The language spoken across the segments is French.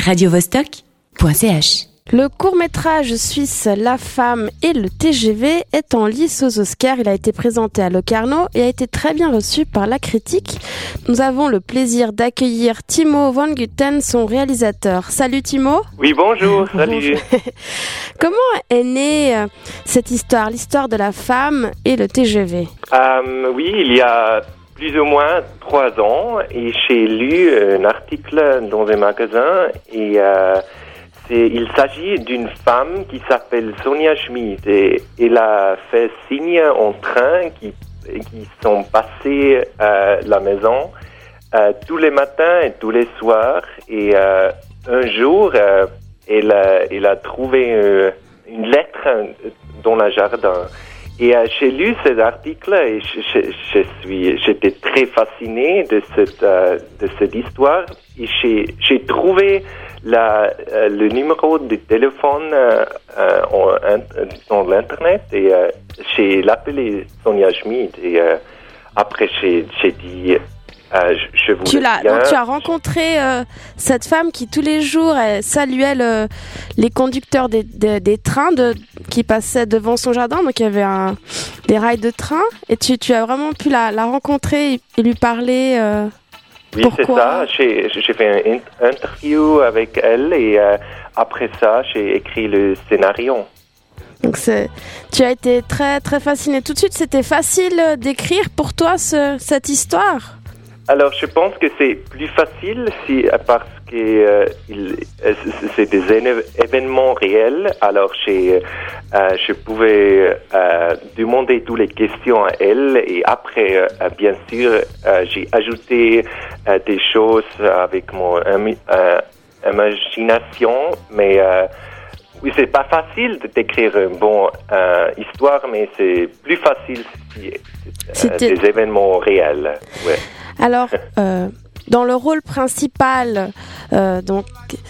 radiovostok.ch. Le court-métrage suisse La femme et le TGV est en lice aux Oscars. Il a été présenté à Locarno et a été très bien reçu par la critique. Nous avons le plaisir d'accueillir Timo Van Gutten, son réalisateur. Salut Timo. Oui, bonjour, salut. Comment est née euh, cette histoire, l'histoire de la femme et le TGV Euh, oui, il y a plus ou moins trois ans, et j'ai lu un article dans un magasin, et euh, il s'agit d'une femme qui s'appelle Sonia Schmid, et elle a fait signe en train qui, qui sont passés à la maison euh, tous les matins et tous les soirs, et euh, un jour, euh, elle, a- elle a trouvé euh, une lettre euh, dans le jardin. Et euh, j'ai lu cet article et je, suis, j'étais très fasciné de cette, euh, de cette histoire. Et j'ai, j'ai trouvé la, euh, le numéro de téléphone euh, euh, en- in- dans l'internet et euh, j'ai l'appelé Sonia Schmid. Et euh, après, j'ai, j'ai dit, euh, je, je vous Tu l'as, tiens. donc tu as rencontré euh, cette femme qui tous les jours elle saluait le- les conducteurs des, des- des trains de, qui passaient devant son jardin. Donc il y avait un, des rails de train et tu, tu as vraiment pu la, la rencontrer et, lui parler. euh, Oui, c'est ça. J'ai j'ai fait une in- interview avec elle et euh, après ça, j'ai écrit le scénario. donc c'est, tu as été très très fasciné. Tout de suite, c'était facile d'écrire pour toi ce- cette histoire? Alors, je pense que c'est plus facile si parce que euh, euh, c'est- des éne- événements réels. Alors, j'ai, euh, je pouvais euh, demander toutes les questions à elle et après, bien sûr, j'ai ajouté des choses avec mon imagination, mais oui, c'est pas facile de décrire une bonne euh, histoire, mais c'est plus facile si euh, des événements réels. Ouais. Alors, euh, dans le rôle principal, euh, donc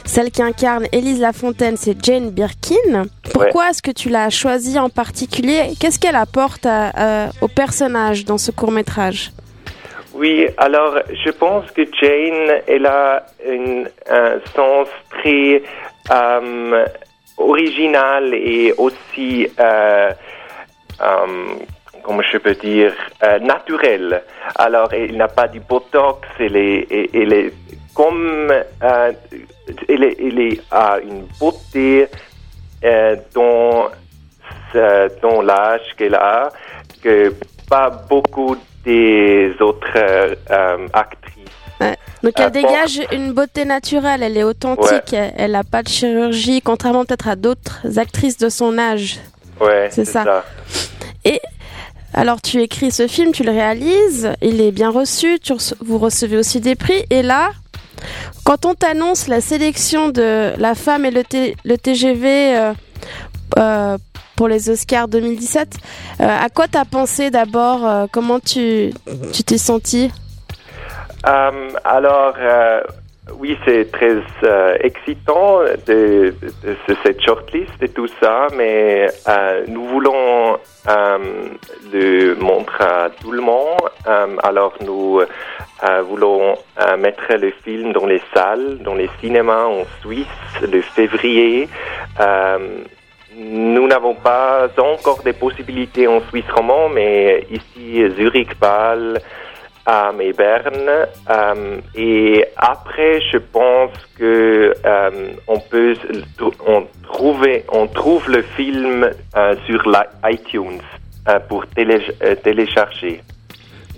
celle qui incarne Élise Lafontaine, c'est Jane Birkin. Pourquoi est-ce que tu l'as choisie en particulier? Qu'est-ce qu'elle apporte à- à- au personnage dans ce court métrage Oui, alors je pense que Jane, elle a une- un sens très euh, original et aussi, euh, euh, comment je peux dire, euh, naturel. Alors, elle n'a pas du botox, elle est, elle est comme, euh, elle, est, est- a une beauté euh, dans, ce- dans l'âge qu'elle a que pas beaucoup des autres euh, euh, actrices. Donc elle Euh, bon. dégage une beauté naturelle, elle est authentique, elle n'a pas de chirurgie, contrairement peut-être à d'autres actrices de son âge. Ouais, C'est ça. ça. Alors tu écris ce film, tu le réalises, il est bien reçu, tu vous recevez aussi des prix, et là, quand on t'annonce la sélection de La femme et le, TGV euh, euh, pour les Oscars 2017, euh, à quoi t'as pensé d'abord Comment tu tu t'es senti Euh, alors, oui, c'est très euh, excitant de, de- de cette shortlist et tout ça, mais euh, nous voulons euh, le montrer à tout le monde. Euh, alors, nous euh, voulons euh, mettre le film dans les salles, dans les cinémas en Suisse le février. Nous n'avons pas encore des possibilités en Suisse romand, mais ici, Zurich, Bâle, euh, et Berne. Euh, et après, je pense que euh, on peut on trouver on trouve le film euh, sur la iTunes euh, pour télé, télécharger.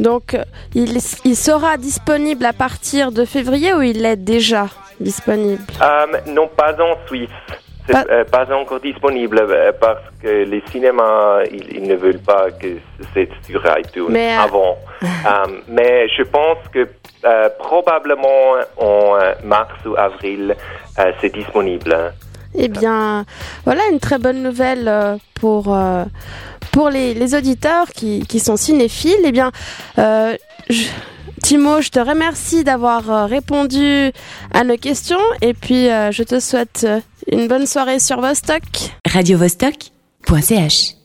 Donc il, il sera disponible à partir de février ou il est déjà disponible? Non, pas en Suisse. C'est Pas- euh, pas encore disponible euh, parce que les cinémas ils, ils ne veulent pas que c'est sur iTunes Mais, euh, avant. Mais je pense que euh, probablement en mars ou avril euh, c'est disponible. hein. Eh bien, voilà une très bonne nouvelle pour, pour les, les auditeurs qui, qui sont cinéphiles. Eh bien, euh, je- Timo, je te remercie d'avoir euh, répondu à nos questions et puis euh, je te souhaite euh, une bonne soirée sur Vostok. radiovostok.ch.